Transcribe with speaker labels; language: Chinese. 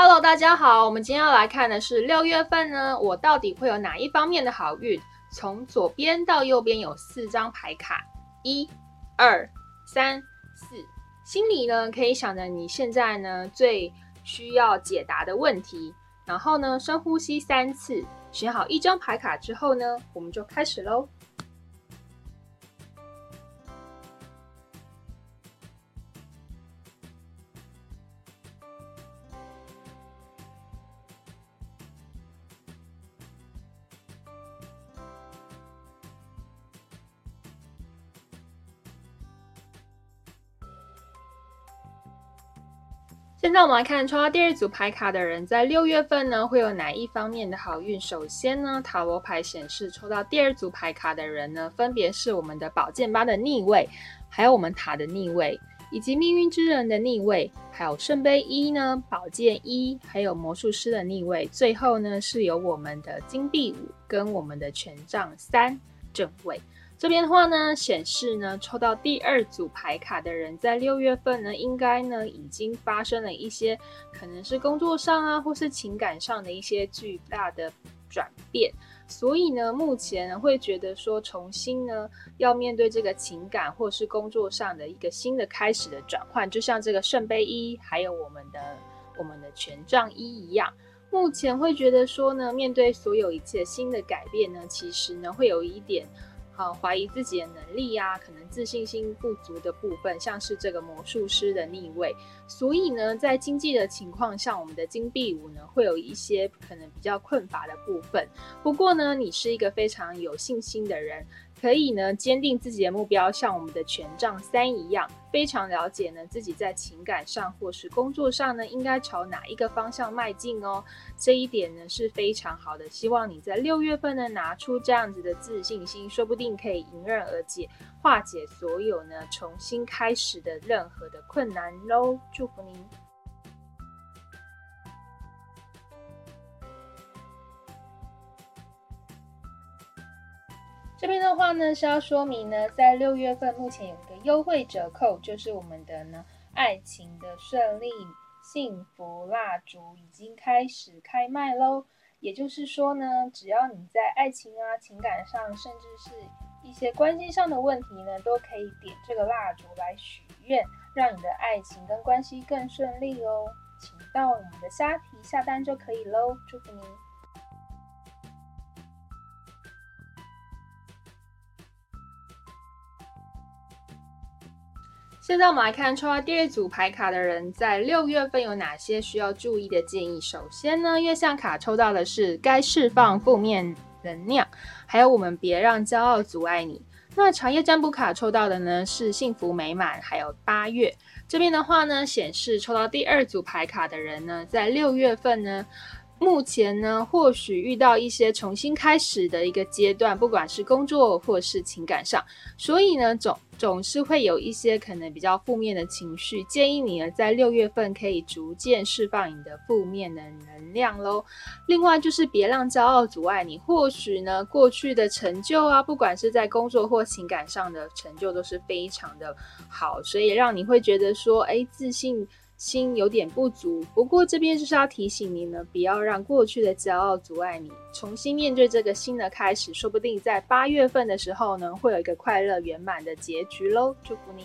Speaker 1: Hello，大家好，我们今天要来看的是六月份呢，我到底会有哪一方面的好运？从左边到右边有四张牌卡，一、二、三、四。心里呢可以想着你现在呢最需要解答的问题，然后呢深呼吸三次，选好一张牌卡之后呢，我们就开始喽。现在我们来看抽到第二组牌卡的人，在六月份呢会有哪一方面的好运？首先呢，塔罗牌显示抽到第二组牌卡的人呢，分别是我们的宝剑八的逆位，还有我们塔的逆位，以及命运之人的逆位，还有圣杯一呢，宝剑一，还有魔术师的逆位，最后呢是有我们的金币五跟我们的权杖三正位。这边的话呢，显示呢，抽到第二组牌卡的人，在六月份呢，应该呢，已经发生了一些，可能是工作上啊，或是情感上的一些巨大的转变，所以呢，目前，会觉得说，重新呢，要面对这个情感或是工作上的一个新的开始的转换，就像这个圣杯一，还有我们的我们的权杖一一样，目前会觉得说呢，面对所有一切新的改变呢，其实呢，会有一点。呃，怀疑自己的能力呀，可能自信心不足的部分，像是这个魔术师的逆位，所以呢，在经济的情况下，我们的金币五呢，会有一些可能比较困乏的部分。不过呢，你是一个非常有信心的人。可以呢，坚定自己的目标，像我们的权杖三一样，非常了解呢自己在情感上或是工作上呢，应该朝哪一个方向迈进哦。这一点呢是非常好的，希望你在六月份呢拿出这样子的自信心，说不定可以迎刃而解，化解所有呢重新开始的任何的困难喽。祝福您。这边的话呢是要说明呢，在六月份目前有一个优惠折扣，就是我们的呢爱情的顺利幸福蜡烛已经开始开卖喽。也就是说呢，只要你在爱情啊、情感上，甚至是一些关系上的问题呢，都可以点这个蜡烛来许愿，让你的爱情跟关系更顺利哦。请到我们的虾皮下单就可以喽，祝福您。现在我们来看抽到第二组牌卡的人，在六月份有哪些需要注意的建议？首先呢，月相卡抽到的是该释放负面能量，还有我们别让骄傲阻碍你。那茶叶占卜卡抽到的呢是幸福美满，还有八月这边的话呢，显示抽到第二组牌卡的人呢，在六月份呢。目前呢，或许遇到一些重新开始的一个阶段，不管是工作或是情感上，所以呢，总总是会有一些可能比较负面的情绪。建议你呢，在六月份可以逐渐释放你的负面的能量喽。另外就是别让骄傲阻碍你，或许呢，过去的成就啊，不管是在工作或情感上的成就都是非常的好，所以让你会觉得说，哎，自信。心有点不足，不过这边就是要提醒你呢，不要让过去的骄傲阻碍你重新面对这个新的开始。说不定在八月份的时候呢，会有一个快乐圆满的结局喽！祝福您。